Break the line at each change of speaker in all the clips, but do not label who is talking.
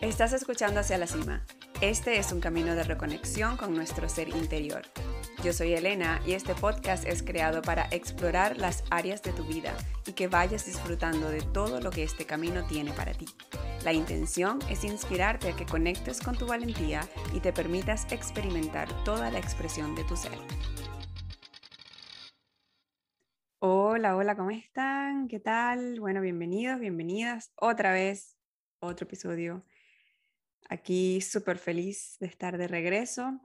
Estás escuchando Hacia la Cima. Este es un camino de reconexión con nuestro ser interior. Yo soy Elena y este podcast es creado para explorar las áreas de tu vida y que vayas disfrutando de todo lo que este camino tiene para ti. La intención es inspirarte a que conectes con tu valentía y te permitas experimentar toda la expresión de tu ser. Hola, hola, ¿cómo están? ¿Qué tal? Bueno, bienvenidos, bienvenidas otra vez, otro episodio. Aquí súper feliz de estar de regreso.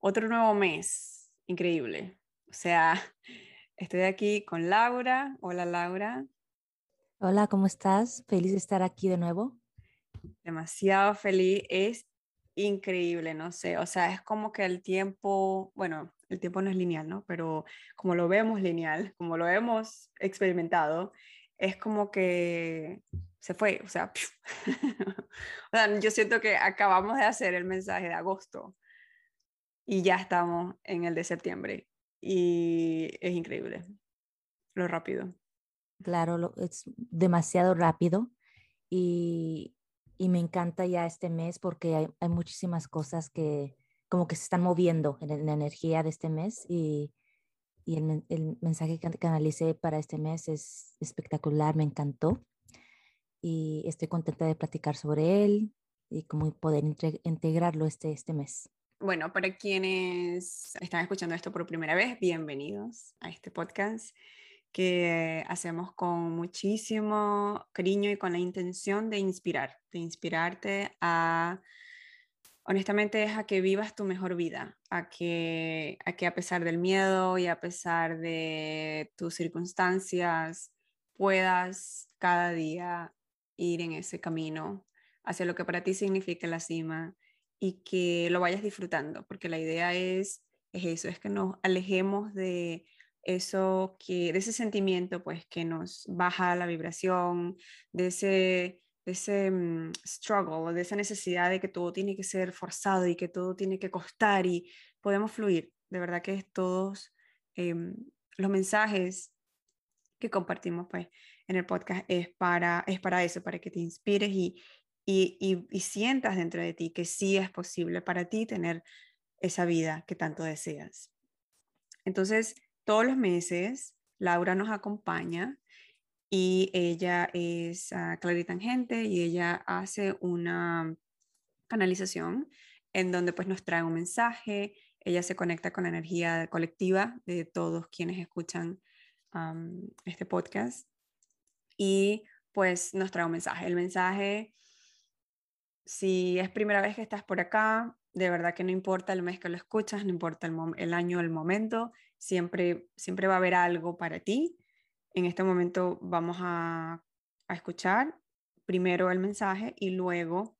Otro nuevo mes, increíble. O sea, estoy aquí con Laura. Hola, Laura.
Hola, ¿cómo estás? Feliz de estar aquí de nuevo.
Demasiado feliz. Es increíble, no sé. O sea, es como que el tiempo, bueno, el tiempo no es lineal, ¿no? Pero como lo vemos lineal, como lo hemos experimentado, es como que se fue, o sea, yo siento que acabamos de hacer el mensaje de agosto y ya estamos en el de septiembre y es increíble lo rápido.
Claro, es demasiado rápido y, y, me encanta ya este mes porque hay, hay muchísimas cosas que, como que se están moviendo en, la energía de este mes y, y el, el, mensaje que canalicé para este mes es espectacular, me encantó y estoy contenta de platicar sobre él y cómo poder integrarlo este, este mes.
Bueno, para quienes están escuchando esto por primera vez, bienvenidos a este podcast que hacemos con muchísimo cariño y con la intención de inspirar, de inspirarte a honestamente es a que vivas tu mejor vida, a que, a que a pesar del miedo y a pesar de tus circunstancias puedas cada día ir en ese camino hacia lo que para ti significa la cima y que lo vayas disfrutando, porque la idea es, es eso, es que nos alejemos de eso que, de ese sentimiento pues que nos baja la vibración, de ese ese mm, struggle, de esa necesidad de que todo tiene que ser forzado y que todo tiene que costar y podemos fluir. De verdad que todos em, los mensajes que compartimos pues en el podcast es para, es para eso, para que te inspires y, y, y sientas dentro de ti que sí es posible para ti tener esa vida que tanto deseas. Entonces, todos los meses, Laura nos acompaña y ella es uh, claritangente y ella hace una canalización en donde pues nos trae un mensaje, ella se conecta con la energía colectiva de todos quienes escuchan este podcast y pues nos trae un mensaje. El mensaje, si es primera vez que estás por acá, de verdad que no importa el mes que lo escuchas, no importa el, el año, el momento, siempre, siempre va a haber algo para ti en este momento vamos a, escuchar primero el mensaje y luego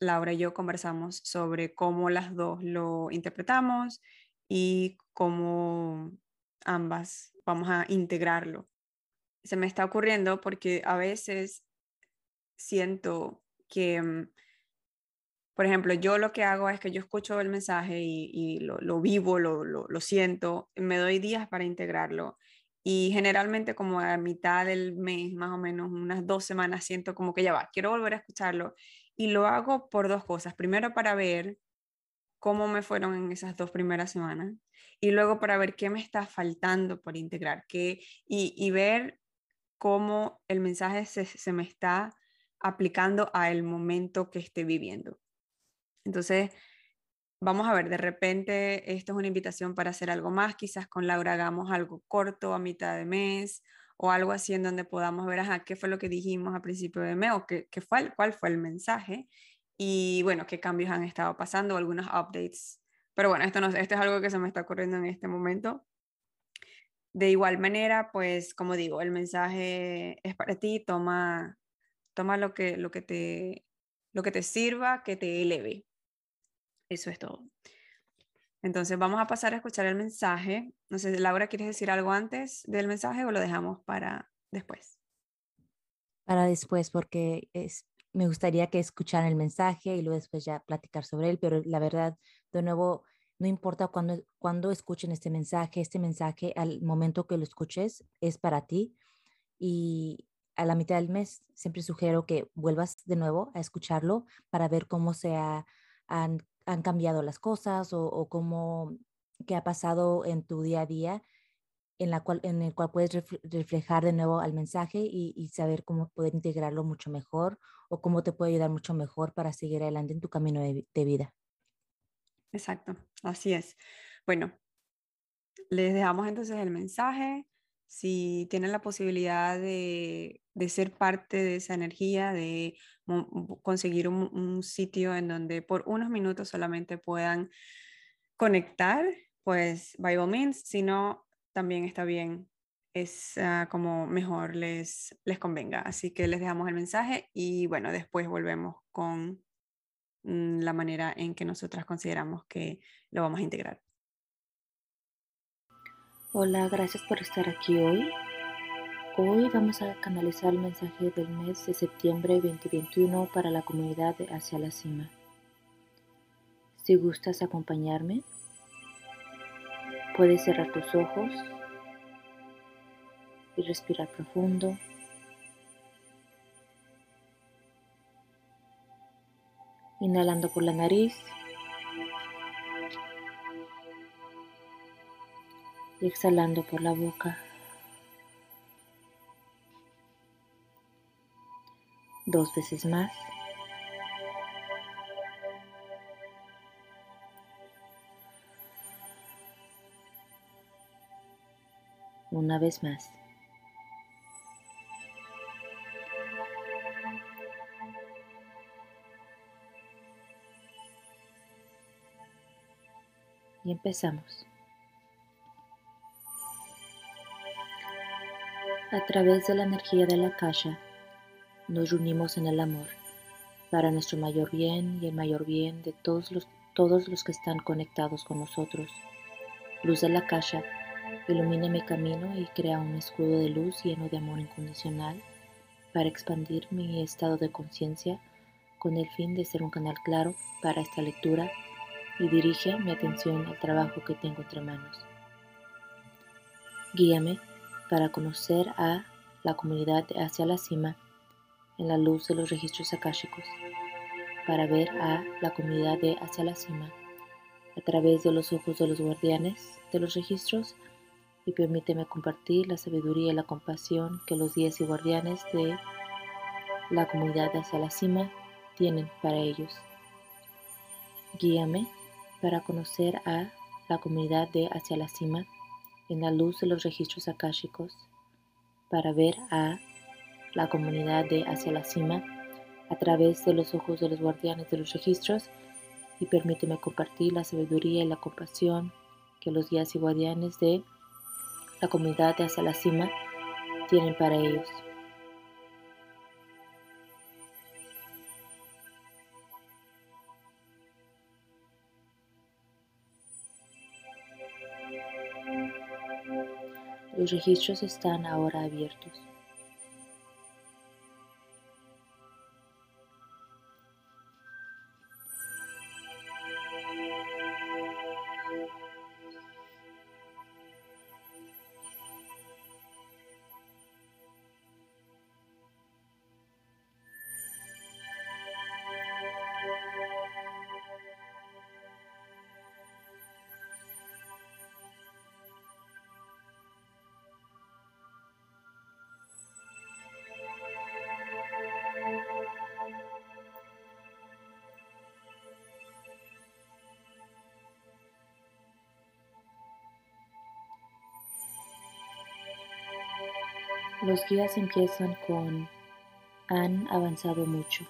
Laura y yo conversamos sobre cómo las dos lo interpretamos y cómo ambas vamos a integrarlo. Se me está ocurriendo porque a veces siento que, mm, por ejemplo, yo lo que hago es que yo escucho el mensaje y, lo, vivo, lo, lo, siento, me doy días para integrarlo y generalmente como a mitad del mes, más o menos unas dos semanas, siento como que ya va, quiero volver a escucharlo. Y lo hago por dos cosas. Primero para ver cómo me fueron en esas dos primeras semanas y luego para ver qué me está faltando por integrar qué, y, y ver cómo el mensaje se, se me está aplicando a el momento que esté viviendo. Entonces, vamos a ver, de repente esto es una invitación para hacer algo más, quizás con Laura hagamos algo corto a mitad de mes o algo así en donde podamos ver, ajá, qué fue lo que dijimos a principio de mes o qué, qué fue, cuál fue el mensaje y bueno, qué cambios han estado pasando, algunos updates. Pero bueno, esto, no, esto es algo que se me está ocurriendo en este momento. De igual manera, pues como digo, el mensaje es para ti, toma, toma lo, que, lo, que te, lo que te sirva, que te eleve. Eso es todo. Entonces vamos a pasar a escuchar el mensaje. No sé, Laura, ¿quieres decir algo antes del mensaje o lo dejamos para después?
Para después, porque es, me gustaría que escucharan el mensaje y luego después ya platicar sobre él, pero la verdad, de nuevo, no importa cuándo cuando escuchen este mensaje, este mensaje al momento que lo escuches es para ti y a la mitad del mes, siempre sugiero que vuelvas de nuevo a escucharlo para ver cómo se han, cambiado las cosas o, cómo, qué ha pasado en tu día a día en, el cual puedes reflejar de nuevo al mensaje y, saber cómo poder integrarlo mucho mejor o cómo te puede ayudar mucho mejor para seguir adelante en tu camino de, vida.
Exacto, así es. Bueno, les dejamos entonces el mensaje. Si tienen la posibilidad de, ser parte de esa energía, de conseguir un, sitio en donde por unos minutos solamente puedan conectar, pues by all means, si no, también está bien, es ah, como mejor les, les convenga. Así que les dejamos el mensaje y bueno, después volvemos con la manera en que nosotras consideramos que lo vamos a integrar.
Hola, gracias por estar aquí hoy. Hoy vamos a canalizar el mensaje del mes de septiembre 2021 para la comunidad de Hacia la Cima. Si gustas acompañarme, Puedes cerrar tus ojos y respirar profundo. Inhalando por la nariz y exhalando por la boca. Dos veces más. una vez más. Empezamos. A través de la energía de la caja nos reunimos en el amor para nuestro mayor bien y el mayor bien de todos los, todos los que están conectados con nosotros. Luz de la caja Ilumina mi camino y crea un escudo de luz lleno de amor incondicional para expandir mi estado de conciencia con el fin de ser un canal claro para esta lectura y dirige mi atención al trabajo que tengo entre manos. Guíame para conocer a la comunidad hacia la cima en la luz de los registros akáshicos, para ver a la comunidad de hacia la cima a través de los ojos de los guardianes de los registros y permíteme compartir la sabiduría y la compasión que los días y guardianes de la comunidad hacia la cima tienen para ellos. Guíame para conocer a la comunidad de hacia la cima en la luz de los registros akáshicos, para ver a la comunidad de hacia la cima a través de los ojos de los guardianes de los registros y permíteme compartir la sabiduría y la compasión que los días y guardianes de la comunidad de Hacia la Cima tienen para ellos. Los registros están ahora abiertos. Los guías empiezan con han avanzado mucho.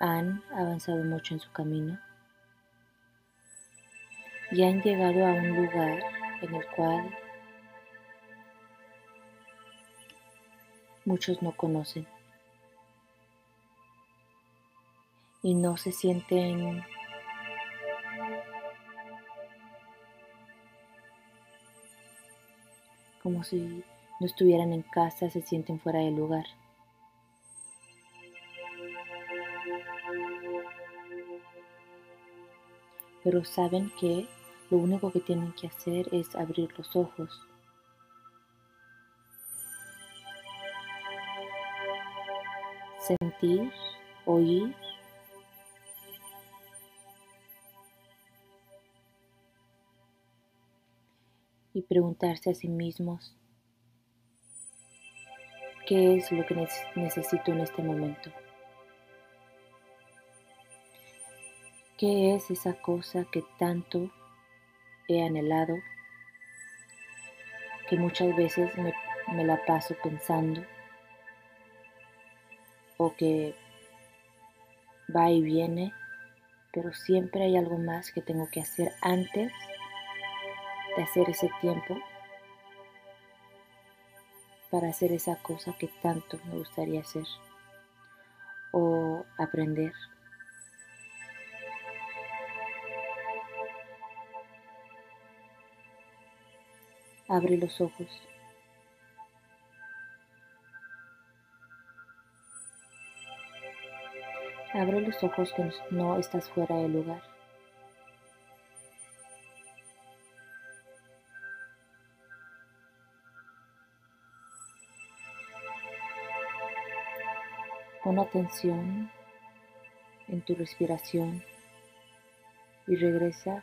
Han avanzado mucho en su camino y han llegado a un lugar en el cual muchos no conocen y no se sienten como si no estuvieran en casa, se sienten fuera del lugar. Pero saben que lo único que tienen que hacer es abrir los ojos. sentir, oír. Y preguntarse a sí mismos qué es lo que necesito en este momento. ¿Qué es esa cosa que tanto he anhelado, que muchas veces me, me la paso pensando. O que va y viene, pero siempre hay algo más que tengo que hacer antes de hacer ese tiempo para hacer esa cosa que tanto me gustaría hacer o aprender. Abre los ojos. Abre los ojos que no estás fuera del lugar. Pon atención en tu respiración y regresa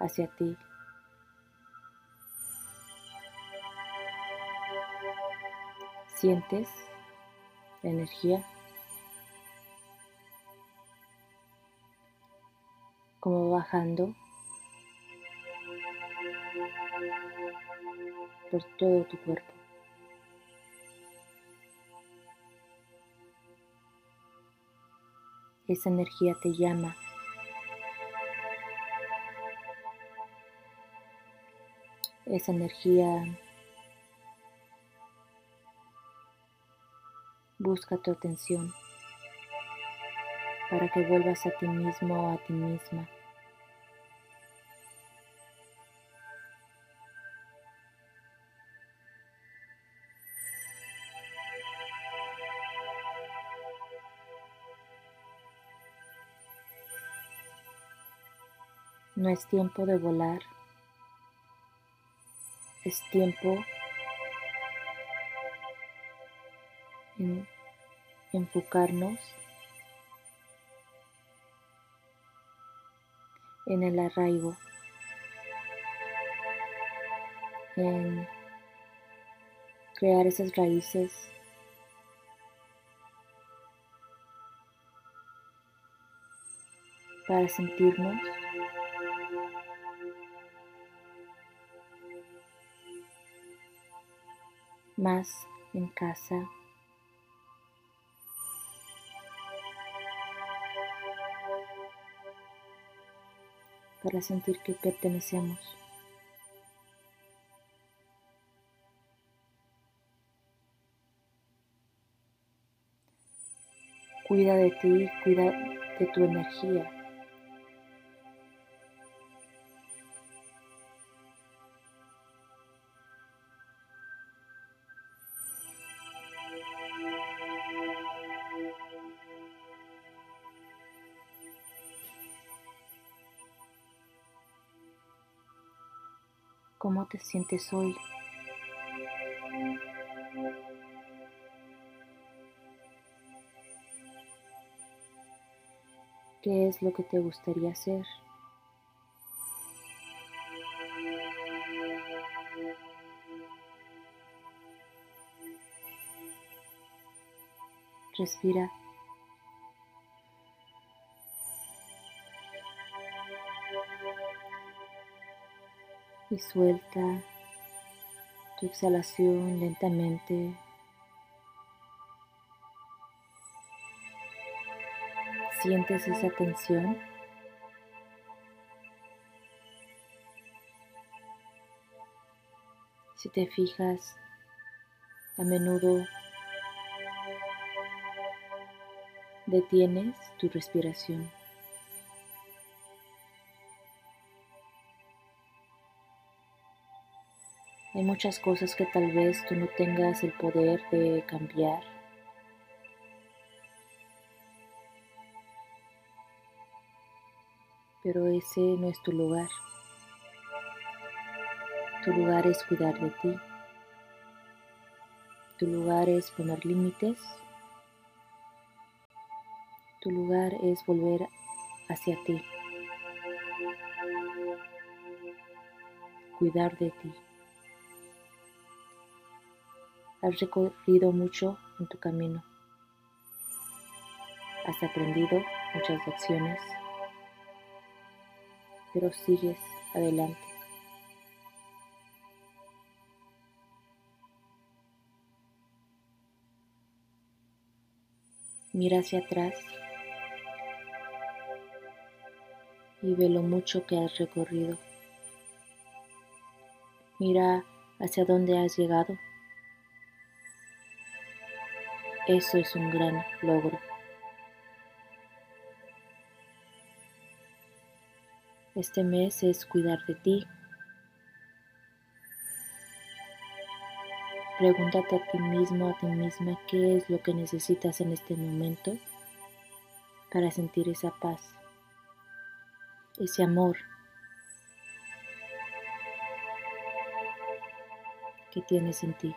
hacia ti. Sientes la energía como bajando por todo tu cuerpo. Esa energía te llama. Esa energía busca tu atención para que vuelvas a ti mismo o a ti misma. No es tiempo de volar, es tiempo en enfocarnos en el arraigo, en crear esas raíces para sentirnos más en casa para sentir que pertenecemos. Cuida de ti, cuida de tu energía. Te sientes hoy? ¿Qué es lo que te gustaría hacer? Respira. Y suelta tu exhalación lentamente. ¿Sientes esa tensión? Si te fijas, a menudo detienes tu respiración. Hay muchas cosas que tal vez tú no tengas el poder de cambiar. Pero ese no es tu lugar. Tu lugar es cuidar de ti. Tu lugar es poner límites Tu lugar es volver hacia ti, cuidar de ti. Has recorrido mucho en tu camino. Has aprendido muchas lecciones, pero sigues adelante. Mira hacia atrás y ve lo mucho que has recorrido. Mira hacia dónde has llegado. Eso es un gran logro. Este mes es cuidar de ti. Pregúntate a ti mismo, a ti misma, qué es lo que necesitas en este momento para sentir esa paz ese amor que tienes en ti.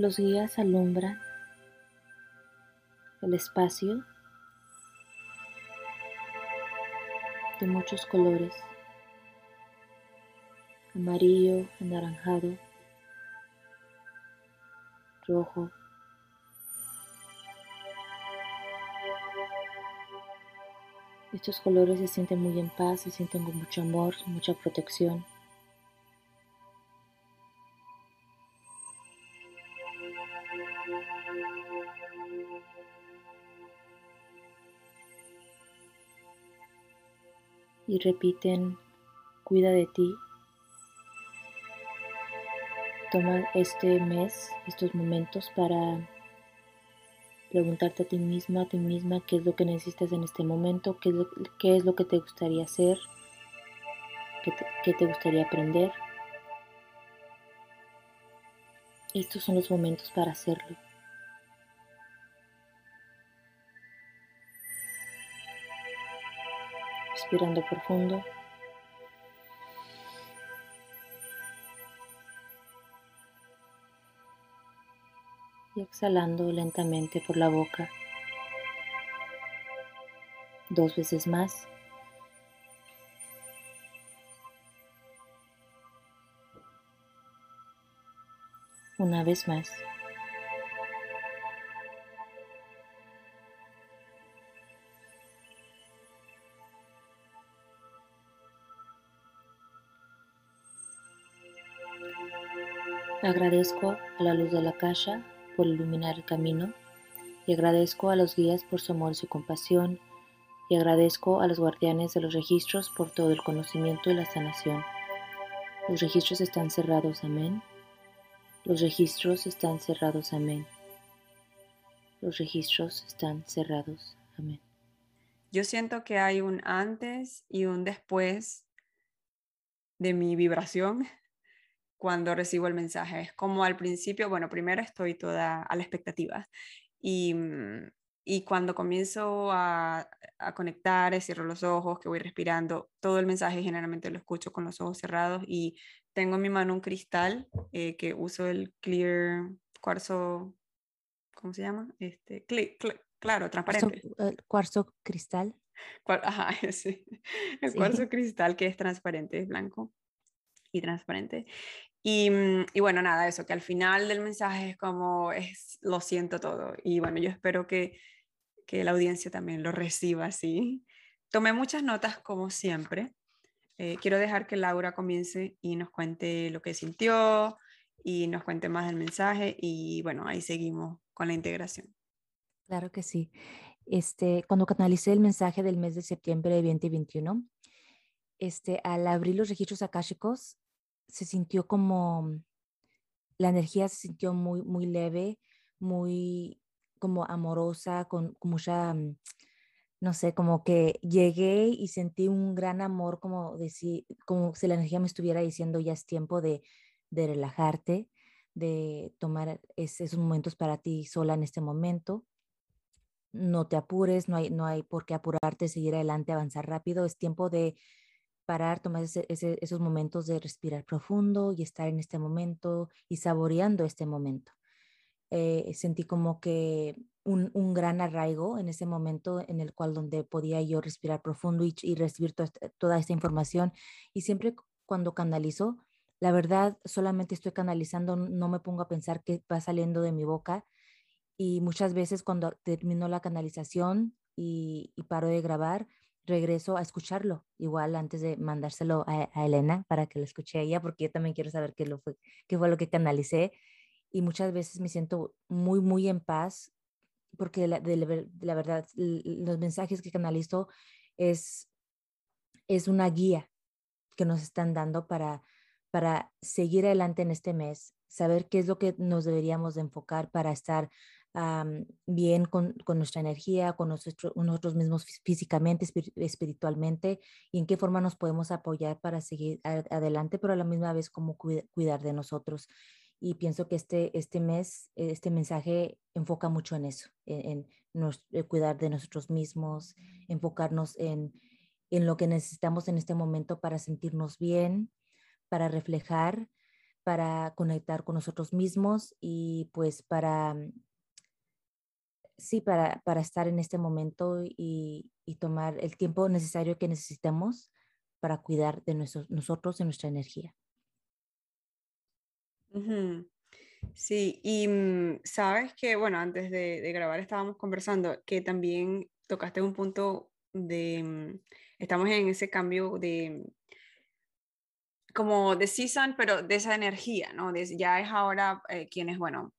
Los guías alumbran el espacio de muchos colores amarillo, anaranjado, rojo. Estos colores se sienten muy en paz, se sienten con mucho amor, mucha protección. Repiten, cuida de ti, Toma este mes, estos momentos para preguntarte a ti misma, a ti misma, qué es lo que necesitas en este momento, qué es lo, que te gustaría hacer, qué qué te gustaría aprender. Estos son los momentos para hacerlo. Respirando profundo. y exhalando lentamente por la boca. Dos veces más. Una vez más. Agradezco a la luz de la caja por iluminar el camino y agradezco a los guías por su amor y su compasión y agradezco a los guardianes de los registros por todo el conocimiento y la sanación. Los registros están cerrados, amén. Los registros están cerrados, amén. Los registros están cerrados, amén.
Yo siento que hay un antes y un después de mi vibración cuando recibo el mensaje. Es como al principio, bueno, primero estoy toda a la expectativa y, mm, y cuando comienzo a, a, conectar, cierro los ojos, que voy respirando, todo el mensaje generalmente lo escucho con los ojos cerrados y tengo en mi mano un cristal eh, que uso el clear cuarzo, ¿cómo se llama? Este, claro, transparente.
Cuarzo, cuarzo cristal.
Ajá, sí. El cuarzo cristal que es transparente, es blanco y transparente. Mm, y, bueno, nada, eso, que al final del mensaje es como, es, lo siento todo. Y bueno, yo espero que, que la audiencia también lo reciba así. Tomé muchas notas como siempre. Eh, quiero dejar que Laura comience y nos cuente lo que sintió y nos cuente más del mensaje y bueno, ahí seguimos con la integración.
Claro que sí. Este, cuando canalicé el mensaje del mes de septiembre de 2021, este, al abrir los registros akáshicos, se sintió como, la energía se sintió muy, muy leve, muy como amorosa, con, mucha, mm, no sé, como que llegué y sentí un gran amor, como, decir, como si la energía me estuviera diciendo ya es tiempo de, de relajarte, de tomar esos momentos para ti sola en este momento.
no te apures, no hay, no hay por qué apurarte, seguir adelante, avanzar rápido. Es tiempo de parar, tomar esos momentos de respirar profundo y estar en este momento y saboreando este momento. Eh, sentí como que un, un, gran arraigo en ese momento en el cual donde podía yo respirar profundo y, y recibir toda esta información. Y siempre cuando canalizo, la verdad solamente estoy canalizando, no me pongo a pensar qué va saliendo de mi boca. Y muchas veces cuando termino la canalización y, y paro de grabar, regreso a escucharlo, igual antes de mandárselo a, Elena para que lo escuche ella, porque yo también quiero saber qué, fue, qué fue lo que canalicé. Y muchas veces me siento muy, muy en paz, porque la, de, la verdad, los mensajes que canalizo es, es una guía que nos están dando para, para seguir adelante en este mes, saber qué es lo que nos deberíamos de enfocar para estar bien con, con, nuestra energía, con nosotros mismos físicamente, espiritualmente, y en qué forma nos podemos apoyar para seguir adelante, pero a la misma vez cómo cuidar de nosotros. Y pienso que este, este mes, este mensaje enfoca mucho en eso, en, eh, cuidar de nosotros mismos, enfocarnos en, en lo que necesitamos en este momento para sentirnos bien, para reflejar, para conectar con nosotros mismos y pues para sí, para, para estar en este momento y, y, tomar el tiempo necesario que necesitamos para cuidar de nosotros y nuestra energía.
Sí, y mm, sabes que, bueno, antes de, de, grabar estábamos conversando que también tocaste un punto de, mm, estamos en ese cambio de, como de season, pero de esa energía, ¿no? ya es ahora eh, quienes, bueno,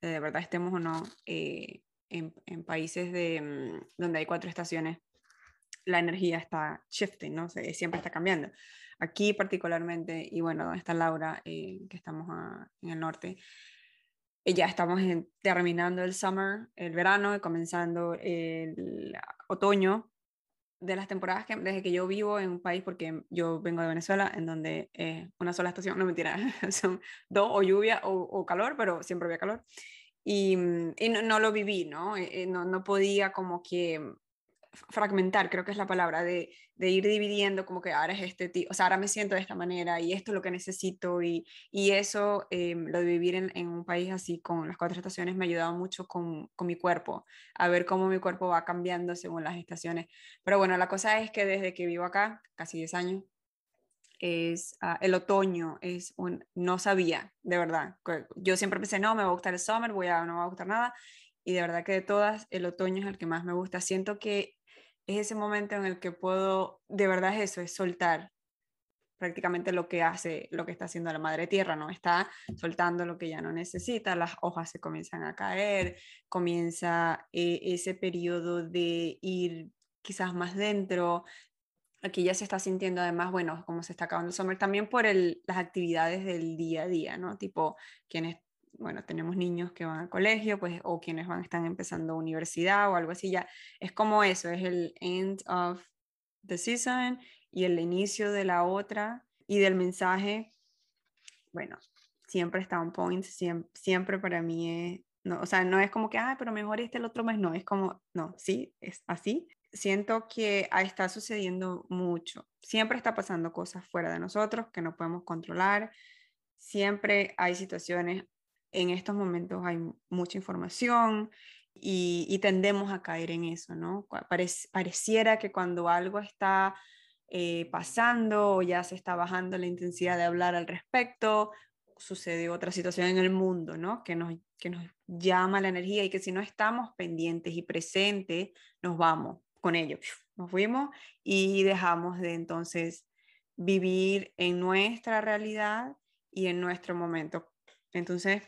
de verdad estemos o no eh, en, países de, mm, donde hay cuatro estaciones, la energía está shifting, ¿no? siempre está cambiando. Aquí particularmente, y bueno, donde está Laura, eh, que estamos en el norte, eh, ya estamos terminando el summer, el verano, y comenzando el otoño, de las temporadas que desde que yo vivo en un país, porque yo vengo de Venezuela, en donde una sola estación, no mentira, son dos, o lluvia o, o, calor, pero siempre había calor y, mm, no, lo viví, ¿no? Eh, eh, ¿no? ¿no? podía como que fragmentar, creo que es la palabra, de, de ir dividiendo como que ahora es este tipo, o sea, ahora me siento de esta manera y esto es lo que necesito y, y eso, eh, lo de vivir en, en, un país así con las cuatro estaciones me ha ayudado mucho con, con, mi cuerpo, a ver cómo mi cuerpo va cambiando según las estaciones. Pero bueno, la cosa es que desde que vivo acá, casi 10 años, es ah, el otoño, es un, no sabía, de verdad. Yo siempre pensé, no, me va a gustar el summer, voy a, no me va a gustar nada. Y de verdad que de todas, el otoño es el que más me gusta. Siento que es ese momento en el que puedo, de verdad es eso, es soltar prácticamente lo que hace, lo que está haciendo la madre tierra, ¿no? Está soltando lo que ya no necesita, las hojas se comienzan a caer, comienza eh, ese periodo de ir quizás más dentro, aquí ya se está sintiendo además, bueno, como se está acabando el summer, también por el, las actividades del día a día, ¿no? Tipo, quienes, bueno, tenemos niños que van al colegio, pues, o quienes van, están empezando universidad o algo así, ya es como eso, es el end of the season y el inicio de la otra y del mensaje, bueno, siempre está un point, siempre, siempre para mí es, no, o sea, no es como que, ah, pero mejor este el otro mes, no, es como, no, sí, es así, siento que está sucediendo mucho. Siempre está pasando cosas fuera de nosotros que no podemos controlar. Siempre hay situaciones, en estos momentos hay mucha información y, tendemos a caer en eso, ¿no? pareciera que cuando algo está eh, pasando o ya se está bajando la intensidad de hablar al respecto, sucede otra situación en el mundo, ¿no? Que nos, que nos llama la energía y que si no estamos pendientes y presentes, nos vamos con ellos. Nos fuimos y dejamos de entonces vivir en nuestra realidad y en nuestro momento. Entonces,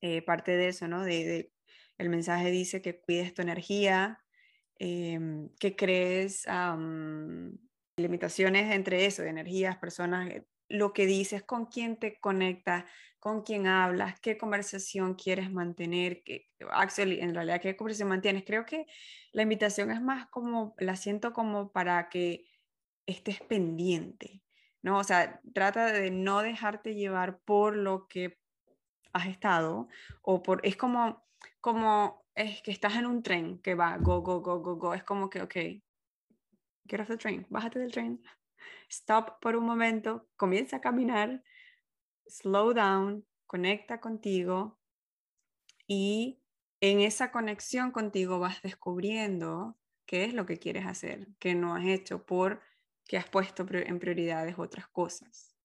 eh, parte de eso, ¿no? De, el mensaje dice que cuides tu energía, em, que crees limitaciones entre eso, energías, personas, eh, lo que dices, con quién te conectas, con quién hablas, qué conversación quieres mantener, que, Axel, en realidad, qué conversación mantienes. Creo que la invitación es más como, la siento como para que estés pendiente, ¿no? O sea, trata de no dejarte llevar por lo que has estado o por, es como, como es que estás en un tren que va go, go, go, go, go. Es como que, ok, get off the train, bájate del tren, stop por un momento, comienza a caminar, slow down, conecta contigo y en esa conexión contigo vas descubriendo qué es lo que quieres hacer, qué no has hecho por que has puesto en prioridades otras cosas.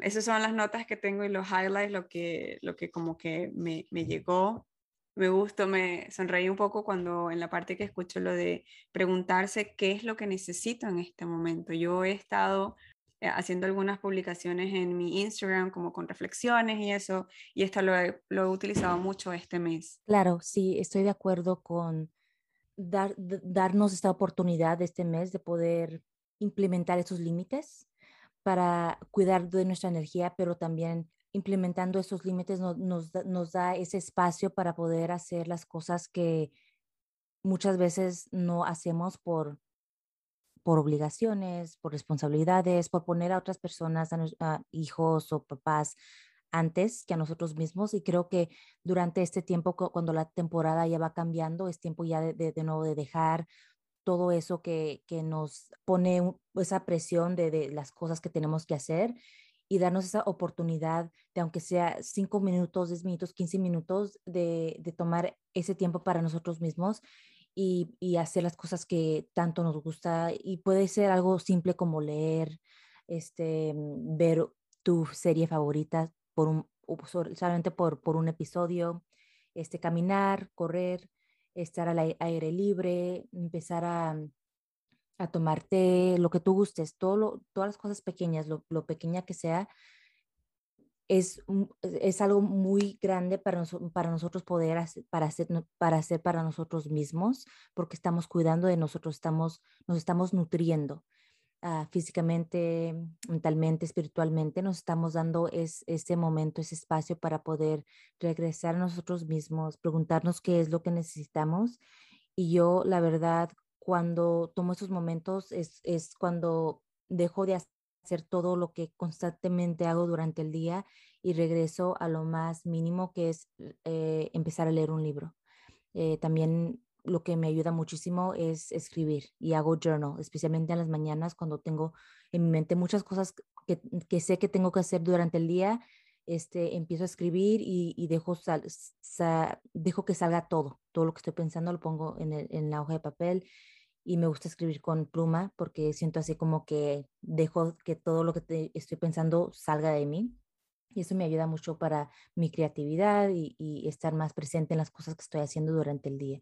Esas son las notas que tengo y los highlights, lo que, lo que como que me, me llegó. Me gustó, me sonreí un poco cuando en la parte que escucho lo de preguntarse qué es lo que necesito en este momento. Yo he estado haciendo algunas publicaciones en mi Instagram como con reflexiones y eso, y esto lo he, utilizado mucho este mes.
Claro, sí, estoy de acuerdo con dar, darnos esta oportunidad este mes de poder implementar esos límites para cuidar de nuestra energía, pero también implementando esos límites nos, da ese espacio para poder hacer las cosas que muchas veces no hacemos por, por obligaciones, por responsabilidades, por poner a otras personas, a, hijos o papás antes que a nosotros mismos. Y creo que durante este tiempo, cuando la temporada ya va cambiando, es tiempo ya de, de, de nuevo de dejar todo eso que, que nos pone esa presión de, de, las cosas que tenemos que hacer y darnos esa oportunidad de, aunque sea cinco minutos, diez minutos, quince minutos, de, de tomar ese tiempo para nosotros mismos y, hacer las cosas que tanto nos gusta. Y puede ser algo simple como leer, este, ver tu serie favorita por un, solamente por, por un episodio, este, caminar, correr, estar al aire libre, empezar a, mm, a tomar té, lo que tú gustes, todo todas las cosas pequeñas, lo, lo pequeña que sea, es, es algo muy grande para, para nosotros poder hacer para, hacer, para hacer para nosotros mismos, porque estamos cuidando de nosotros, estamos, nos estamos nutriendo. Ah, físicamente, mentalmente, espiritualmente, nos estamos dando es, ese momento, ese espacio para poder regresar a nosotros mismos, preguntarnos qué es lo que necesitamos. Y yo, la verdad, cuando tomo esos momentos es, es cuando dejo de hacer todo lo que constantemente hago durante el día y regreso a lo más mínimo que es eh, empezar a leer un libro. Eh, también lo que me ayuda muchísimo es escribir y hago journal, especialmente en las mañanas cuando tengo en mi mente muchas cosas que, que sé que tengo que hacer durante el día. Este, empiezo a escribir y, y dejo, sal, sa, dejo que salga todo, todo lo que estoy pensando lo pongo en, el, en la hoja de papel y me gusta escribir con pluma porque siento así como que dejo que todo lo que estoy pensando salga de mí. Y eso me ayuda mucho para mi creatividad y, estar más presente en las cosas que estoy haciendo durante el día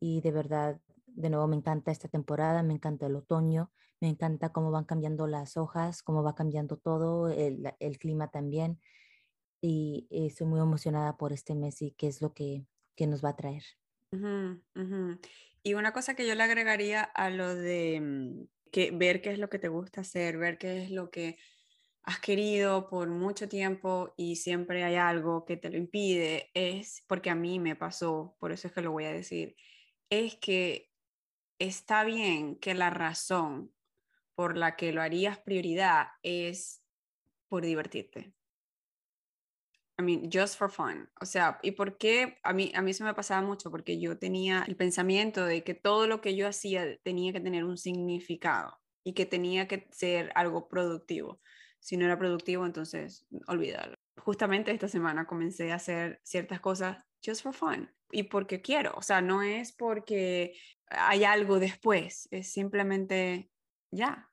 y de verdad, de nuevo, me encanta esta temporada, me encanta el otoño, me encanta cómo van cambiando las hojas, cómo va cambiando todo, el, clima también. Y estoy muy emocionada por este mes y qué es lo que, que nos va a traer.
Y una cosa que yo le agregaría a lo de mm, que ver qué es lo que te gusta hacer, ver qué es lo que has querido por mucho tiempo y siempre hay algo que te lo impide, es porque a mí me pasó, por eso es que lo voy a decir, es que está bien que la razón por la que lo harías prioridad es por divertirte. I mean, just for fun. O sea, ¿y por qué? A mí, a mí se me pasaba mucho porque yo tenía el pensamiento de que todo lo que yo hacía tenía que tener un significado y que tenía que ser algo productivo. Si no era productivo, entonces olvídalo. Justamente esta semana comencé a hacer ciertas cosas just for fun y porque quiero, o sea, no es porque hay algo después, es simplemente ya.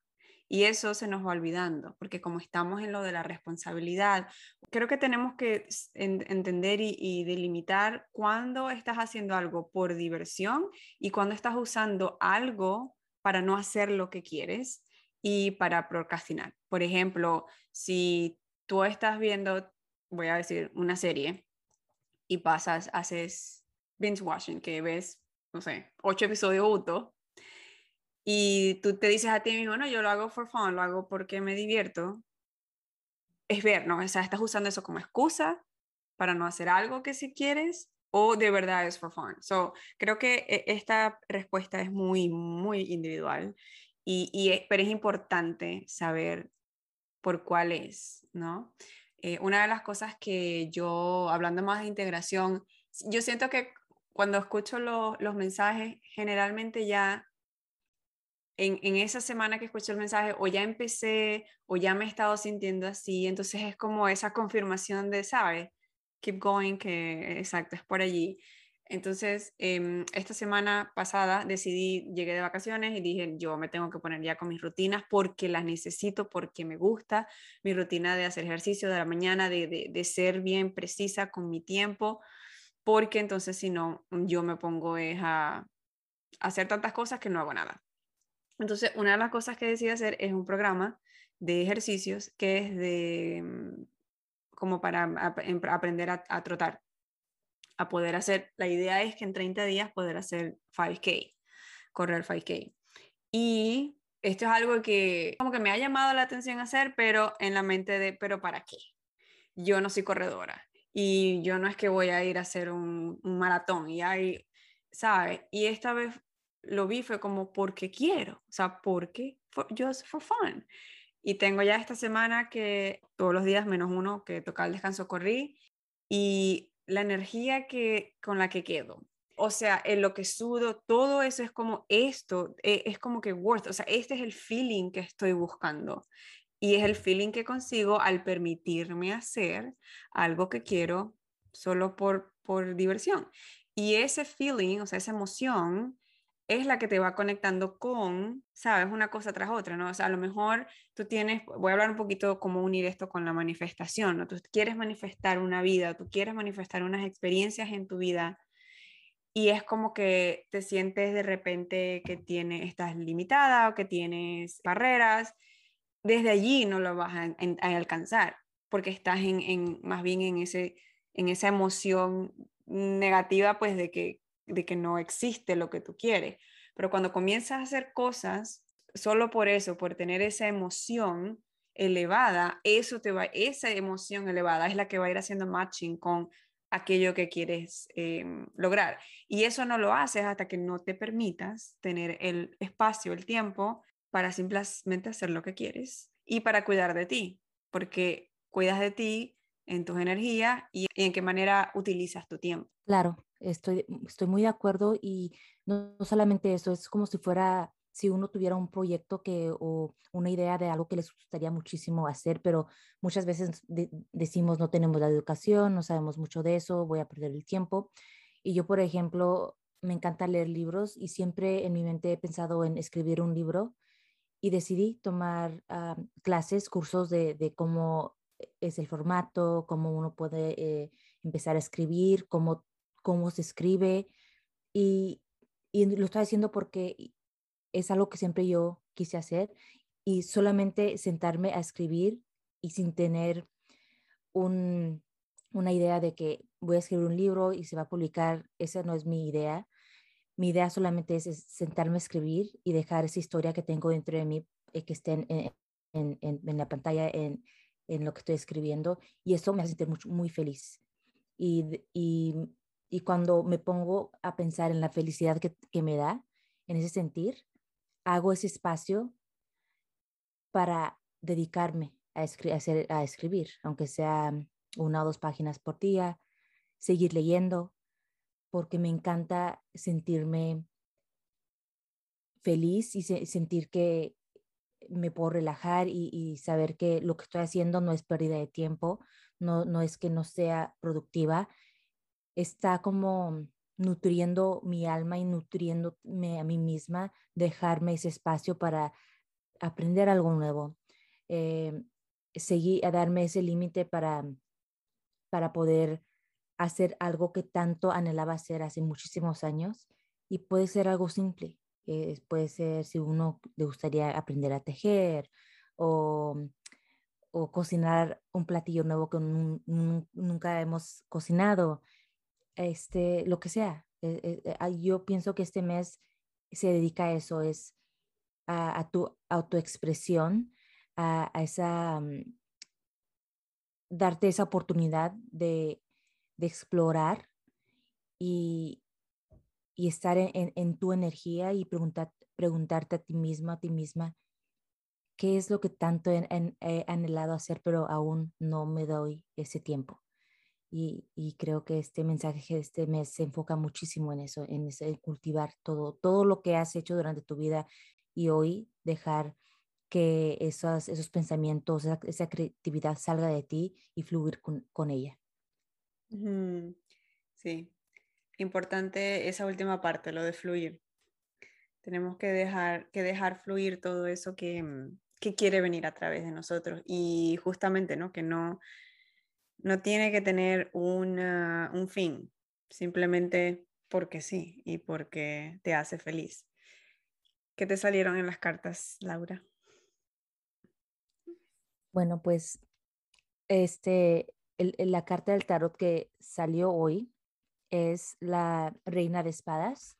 Y eso se nos va olvidando, porque como estamos en lo de la responsabilidad, creo que tenemos que entender y, delimitar cuándo estás haciendo algo por diversión y cuándo estás usando algo para no hacer lo que quieres y para procrastinar. Por ejemplo, si tú estás viendo, voy a decir, una serie y pasas, haces binge watching, que ves, no sé, ocho episodios juntos, y tú te dices a ti mismo, no, yo lo hago for fun, lo hago porque me divierto, es ver, ¿no? O sea, estás usando eso como excusa para no hacer algo que si quieres o de verdad es for fun. So, creo que e, esta respuesta es muy, muy individual, y, y, pero es importante saber por cuál es, ¿no? Eh, una de las cosas que yo, hablando más de integración, yo siento que cuando escucho los mensajes, generalmente ya en, esa semana que escuché el mensaje, o ya empecé, o ya me he estado sintiendo así, entonces es como esa confirmación de, ¿sabes? Keep going, que exacto, es por allí. Entonces, em, esta semana pasada decidí, llegué de vacaciones y dije, yo me tengo que poner ya con mis rutinas porque las necesito, porque me gusta mi rutina de hacer ejercicio de la mañana, de, de, ser bien precisa con mi tiempo, porque entonces si no, yo me pongo a, a hacer tantas cosas que no hago nada. Entonces, una de las cosas que decidí hacer es un programa de ejercicios que es de mm, como para em, aprender a trotar a poder hacer, la idea es que en 30 días poder hacer 5K, correr 5K. Y esto es algo que como que me ha llamado la atención hacer, pero en la mente de, pero ¿para qué? Yo no soy corredora y yo no es que voy a ir a hacer un, maratón y ahí, ¿sabes? Y esta vez lo vi fue como porque quiero, o sea, porque, for, just for fun. Y tengo ya esta semana que todos los días menos uno que toca el descanso corrí y la energía que, con la que quedo. O sea, en lo que sudo, todo eso es como esto, e, es como que worth, o sea, este es el feeling que estoy buscando. Y es el feeling que consigo al permitirme hacer algo que quiero solo por, por diversión. Y ese feeling, o sea, esa emoción, es la que te va conectando con, sabes, una cosa tras otra, ¿no? O sea, a lo mejor tú tienes, voy a hablar un poquito cómo unir esto con la manifestación, ¿no? Tú quieres manifestar una vida, tú quieres manifestar unas experiencias en tu vida y es como que te sientes de repente que tienes, estás limitada o que tienes barreras, desde allí no lo vas a, alcanzar porque estás en, más bien en, ese, en esa emoción negativa, pues de que de que no existe lo que tú quieres. Pero cuando comienzas a hacer cosas solo por eso, por tener esa emoción elevada, eso te va, esa emoción elevada es la que va a ir haciendo matching con aquello que quieres em, lograr. Y eso no lo haces hasta que no te permitas tener el espacio, el tiempo para simplemente hacer lo que quieres y para cuidar de ti, porque cuidas de ti en tus energías y en qué manera utilizas tu tiempo.
Claro, Estoy, estoy muy de acuerdo y no, solamente eso, es como si fuera, si uno tuviera un proyecto que, o una idea de algo que les gustaría muchísimo hacer, pero muchas veces decimos no tenemos la educación, no sabemos mucho de eso, voy a perder el tiempo. Y yo, por ejemplo, me encanta leer libros y siempre en mi mente he pensado en escribir un libro y decidí tomar ah, clases, cursos de, de, cómo es el formato, cómo uno puede eh, empezar a escribir, cómo cómo se escribe y, lo estoy haciendo porque es algo que siempre yo quise hacer y solamente sentarme a escribir y sin tener un, una idea de que voy a escribir un libro y se va a publicar, esa no es mi idea. Mi idea solamente es, sentarme a escribir y dejar esa historia que tengo dentro de mí eh, que esté en, en, en, la pantalla, en, en, lo que estoy escribiendo. Y eso me hace sentir muy, muy feliz. Y, y y cuando me pongo a pensar en la felicidad que, que me da, en ese sentir, hago ese espacio para dedicarme a, a escribir, aunque sea una o dos páginas por día, seguir leyendo, porque me encanta sentirme feliz y sentir que me puedo relajar y, y, saber que lo que estoy haciendo no es pérdida de tiempo, no, no es que no sea productiva, está como nutriendo mi alma y nutriéndome a mí misma, dejarme ese espacio para aprender algo nuevo, eh, seguir a darme ese límite para, para poder hacer algo que tanto anhelaba hacer hace muchísimos años y puede ser algo simple, eh, puede ser si uno le gustaría aprender a tejer o, o cocinar un platillo nuevo que nunca hemos cocinado este, lo que sea. Eh, eh, eh, yo pienso que este mes se dedica a eso, es a, tu autoexpresión, a, esa, mm, darte esa oportunidad de, explorar y, estar en, tu energía y preguntar, preguntarte a ti misma, a ti misma, qué es lo que tanto he anhelado hacer, pero aún no me doy ese tiempo. Y, creo que este mensaje de este mes se enfoca muchísimo en eso, en, ese, cultivar todo, todo lo que has hecho durante tu vida y hoy dejar que esos, esos pensamientos, esa, creatividad salga de ti y fluir con, con ella.
Sí, importante esa última parte, lo de fluir. Tenemos que dejar, que dejar fluir todo eso que, que quiere venir a través de nosotros y justamente, ¿no? Que no, no tiene que tener un fin, simplemente porque sí y porque te hace feliz. ¿Qué te salieron en las cartas, Laura?
Bueno, pues este, la carta del tarot que salió hoy es la reina de espadas.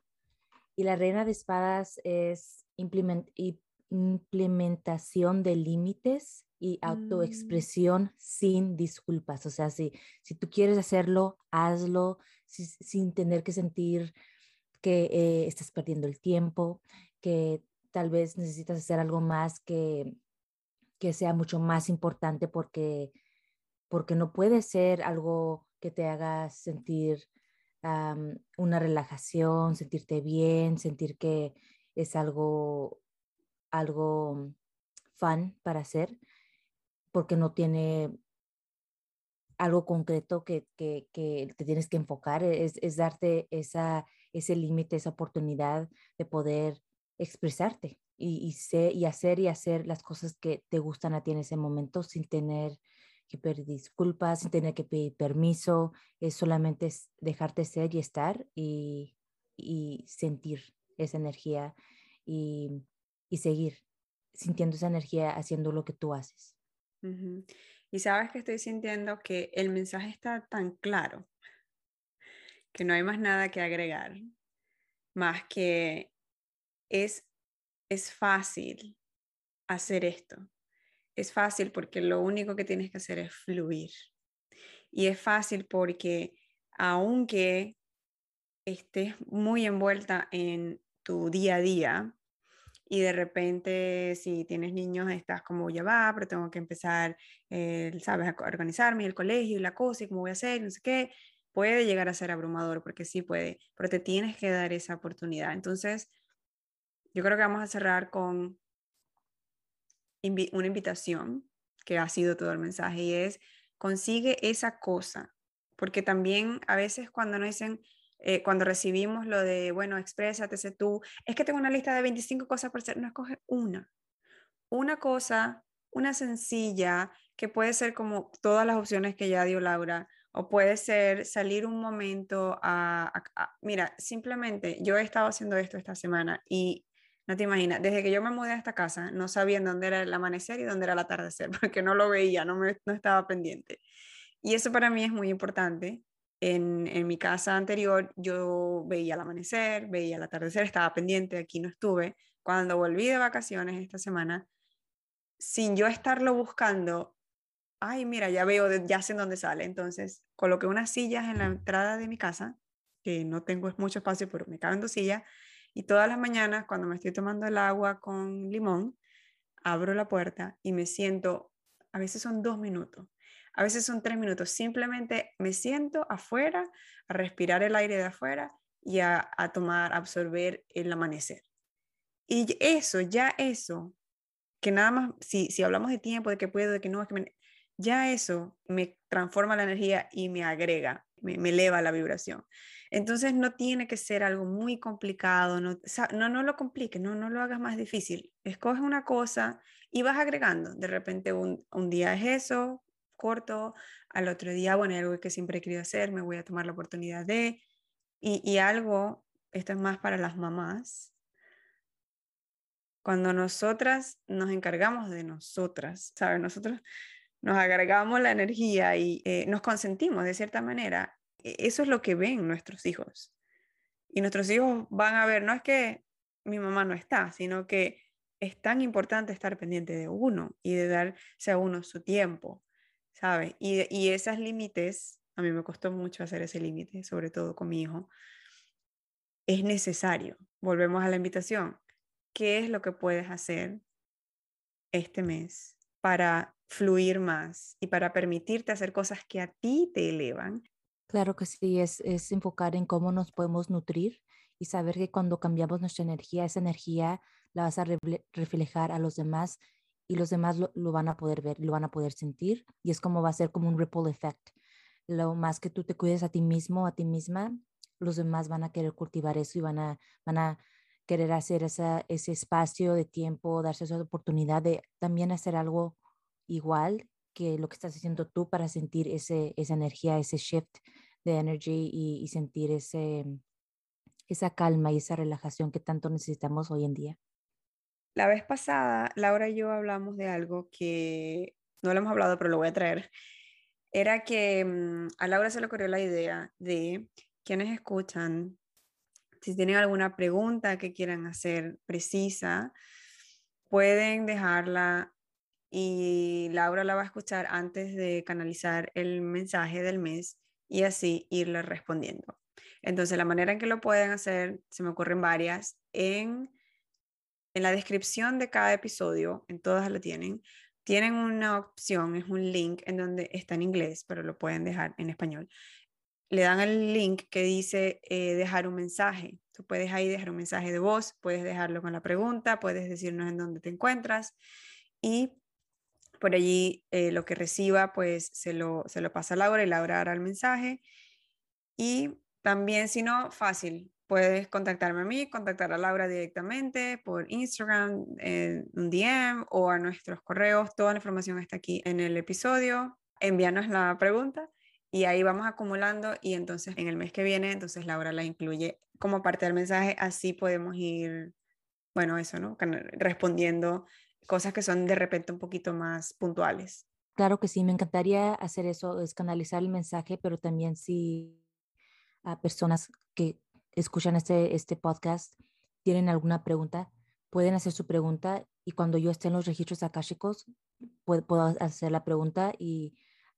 Y la reina de espadas es implementación de límites y mm. autoexpresión sin disculpas. O sea, si, si tú quieres hacerlo, hazlo sin tener que sentir que eh, estás perdiendo el tiempo, que tal vez necesitas hacer algo más que, que sea mucho más importante porque, porque no puede ser algo que te haga sentir una relajación, sentirte bien, sentir que es algo, algo fun para hacer, porque no tiene algo concreto que, que, que te tienes que enfocar, es, es darte esa, ese límite, esa oportunidad de poder expresarte y, y, y hacer y hacer las cosas que te gustan a ti en ese momento sin tener que pedir disculpas, sin tener que pedir permiso, es solamente dejarte ser y estar y, y sentir esa energía y, y, seguir sintiendo esa energía haciendo lo que tú haces.
Y sabes que estoy sintiendo que el mensaje está tan claro que no hay más nada que agregar, más que es, es fácil hacer esto es fácil porque lo único que tienes que hacer es fluir. Y es fácil porque aunque estés muy envuelta en tu día a día y de repente si tienes niños estás como ya va, pero tengo que empezar, sabes, a organizarme, el colegio y la cosa y cómo voy a hacer, no sé qué, puede llegar a ser abrumador porque sí puede, pero te tienes que dar esa oportunidad. Entonces, yo creo que vamos a cerrar con una invitación que ha sido todo el mensaje y es consigue esa cosa, porque también a veces cuando nos dicen, eh, cuando recibimos lo de, bueno, exprésate, sé tú, es que tengo una lista de 25 cosas por hacer, no escoge una, una cosa, una sencilla, que puede ser como todas las opciones que ya dio Laura, o puede ser salir un momento a, mira, simplemente yo he estado haciendo esto esta semana y no te imaginas, desde que yo me mudé a esta casa, no sabía dónde era el amanecer y dónde era el atardecer, porque no lo veía, no, me, no estaba pendiente. Y eso para mí es muy importante. En, en, mi casa anterior yo veía el amanecer, veía el atardecer, estaba pendiente, aquí no estuve. Cuando volví de vacaciones esta semana, sin yo estarlo buscando, ay, mira, ya veo, ya sé dónde sale. Entonces, coloqué unas sillas en la entrada de mi casa, que no tengo mucho espacio, pero me caben dos sillas, y todas las mañanas, cuando me estoy tomando el agua con limón, abro la puerta y me siento, a veces son dos minutos, a veces son tres minutos, simplemente me siento afuera, a respirar el aire de afuera y a, tomar, absorber el amanecer. Y eso, ya eso, que nada más, si, si hablamos de tiempo, de que puedo, de que no, es que ya eso me transforma la energía y me agrega, me, me eleva la vibración. Entonces no tiene que ser algo muy complicado, no, no, no lo compliques, no, no lo hagas más difícil. Escoge una cosa y vas agregando. De repente un, un día es eso, corto, al otro día, bueno, algo que siempre he querido hacer, me voy a tomar la oportunidad de, y, y algo, esto es más para las mamás, cuando nosotras nos encargamos de nosotras, ¿sabes? Nosotros nos agregamos la energía y eh, nos consentimos de cierta manera e-, eso es lo que ven nuestros hijos. Y nuestros hijos van a ver, no es que mi mamá no está, sino que es tan importante estar pendiente de uno y de darse a uno su tiempo, ¿sabes? Y, y esos límites, a mí me costó mucho hacer ese límite, sobre todo con mi hijo, es necesario. Volvemos a la invitación. ¿Qué es lo que puedes hacer este mes para fluir más y para permitirte hacer cosas que a ti te elevan.
Claro que sí, es, es enfocar en cómo nos podemos nutrir y saber que cuando cambiamos nuestra energía, esa energía la vas a reflejar a los demás y los demás lo, lo, van a poder ver, lo van a poder sentir y es como va a ser como un ripple effect. Lo más que tú te cuides a ti mismo, a ti misma, los demás van a querer cultivar eso y van a, van a querer hacer esa, ese espacio de tiempo, darse esa oportunidad de también hacer algo igual que lo que estás haciendo tú para sentir ese, esa energía, ese shift de energy y, y sentir ese, esa calma y esa relajación que tanto necesitamos hoy en día.
La vez pasada, Laura y yo hablamos de algo que no lo hemos hablado, pero lo voy a traer. Era que mm, a Laura se le ocurrió la idea de quienes escuchan, si tienen alguna pregunta que quieran hacer precisa, pueden dejarla y Laura la va a escuchar antes de canalizar el mensaje del mes y así irle respondiendo. Entonces, la manera en que lo pueden hacer, se me ocurren varias, en, en la descripción de cada episodio, en todas lo tienen, tienen una opción, es un link en donde está en inglés, pero lo pueden dejar en español. Le dan el link que dice eh, dejar un mensaje. Tú puedes ahí dejar un mensaje de voz, puedes dejarlo con la pregunta, puedes decirnos en dónde te encuentras y por allí eh, lo que reciba, pues se lo, se lo pasa a Laura y Laura hará el mensaje. Y también, si no, fácil, puedes contactarme a mí, contactar a Laura directamente por Instagram, en un DM o a nuestros correos. Toda la información está aquí en el episodio. Envíanos la pregunta y ahí vamos acumulando y entonces en el mes que viene, entonces Laura la incluye como parte del mensaje. Así podemos ir, bueno, eso, ¿no? Respondiendo cosas que son de repente un poquito más puntuales.
Claro que sí, me encantaría hacer eso, es canalizar el mensaje, pero también si a personas que escuchan este, este podcast tienen alguna pregunta, pueden hacer su pregunta y cuando yo esté en los registros akáshicos, puedo, puedo hacer la pregunta y,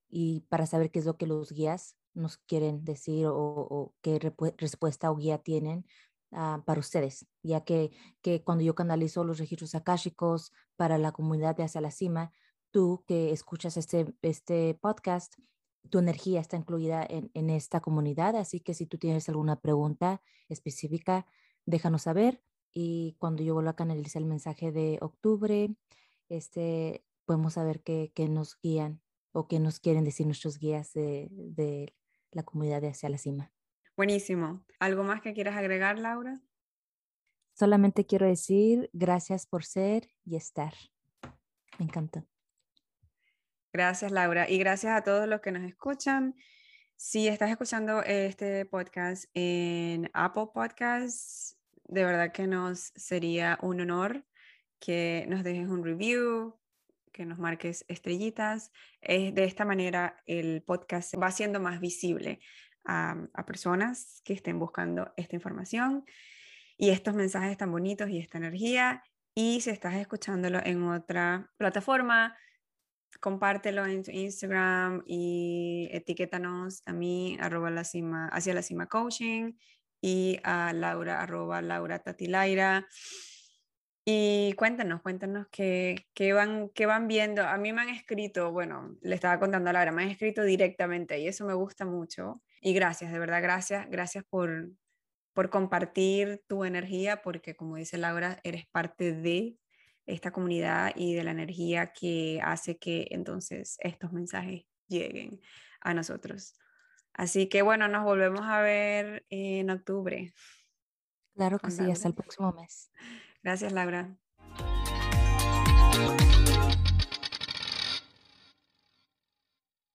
y, para saber qué es lo que los guías nos quieren decir o, o qué respuesta o guía tienen Ah, para ustedes, ya que, que cuando yo canalizo los registros akáshicos para la comunidad de Hacia la Cima, tú que escuchas este, este podcast, tu energía está incluida en, en esta comunidad, así que si tú tienes alguna pregunta específica, déjanos saber y cuando yo vuelva a canalizar el mensaje de octubre, este, podemos saber qué, qué nos guían o qué nos quieren decir nuestros guías de, de la comunidad de Hacia la Cima.
Buenísimo. ¿Algo más que quieras agregar, Laura?
Solamente quiero decir gracias por ser y estar. Me encantó.
Gracias, Laura. Y gracias a todos los que nos escuchan. Si estás escuchando este podcast en Apple Podcasts, de verdad que nos sería un honor que nos dejes un review, que nos marques estrellitas. de esta manera el podcast va siendo más visible a, personas que estén buscando esta información y estos mensajes tan bonitos y esta energía. Y si estás escuchándolo en otra plataforma, compártelo en Instagram y etiquétanos a mí, arroba la cima, hacia la cima coaching y a Laura, arroba Laura Tatilaira. Y cuéntanos, cuéntanos qué, qué, van, qué van viendo. A mí me han escrito, bueno, le estaba contando a Laura, me han escrito directamente y eso me gusta mucho. Y gracias, de verdad, gracias, gracias por, por compartir tu energía, porque como dice Laura, eres parte de esta comunidad y de la energía que hace que entonces estos mensajes lleguen a nosotros. Así que bueno, nos volvemos a ver en octubre.
Claro que sí, hasta el próximo mes.
Gracias, Laura.